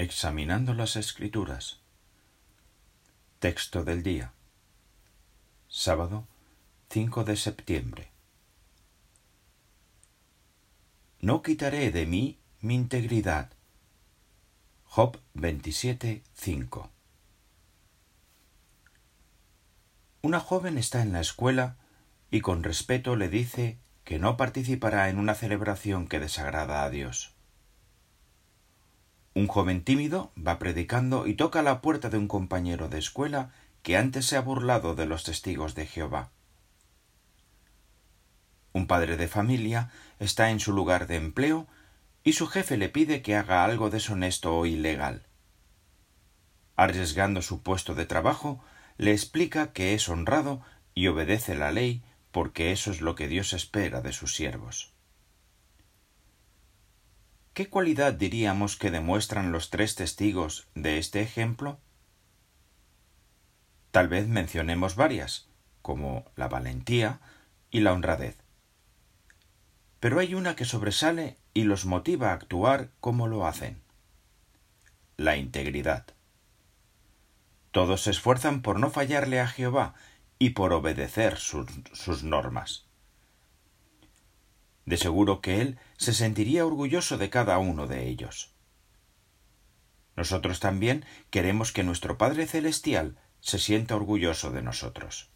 Examinando las Escrituras. Texto del día. Sábado 5 de septiembre. No quitaré de mí mi integridad. Job 27, 5. Una joven está en la escuela y con respeto le dice que no participará en una celebración que desagrada a Dios. Un joven tímido va predicando y toca la puerta de un compañero de escuela que antes se ha burlado de los testigos de Jehová. Un padre de familia está en su lugar de empleo y su jefe le pide que haga algo deshonesto o ilegal. Arriesgando su puesto de trabajo, le explica que es honrado y obedece la ley porque eso es lo que Dios espera de sus siervos. ¿Qué cualidad diríamos que demuestran los tres testigos de este ejemplo? Tal vez mencionemos varias, como la valentía y la honradez. Pero hay una que sobresale y los motiva a actuar como lo hacen. La integridad. Todos se esfuerzan por no fallarle a Jehová y por obedecer sus, sus normas. De seguro que él se sentiría orgulloso de cada uno de ellos. Nosotros también queremos que nuestro Padre Celestial se sienta orgulloso de nosotros.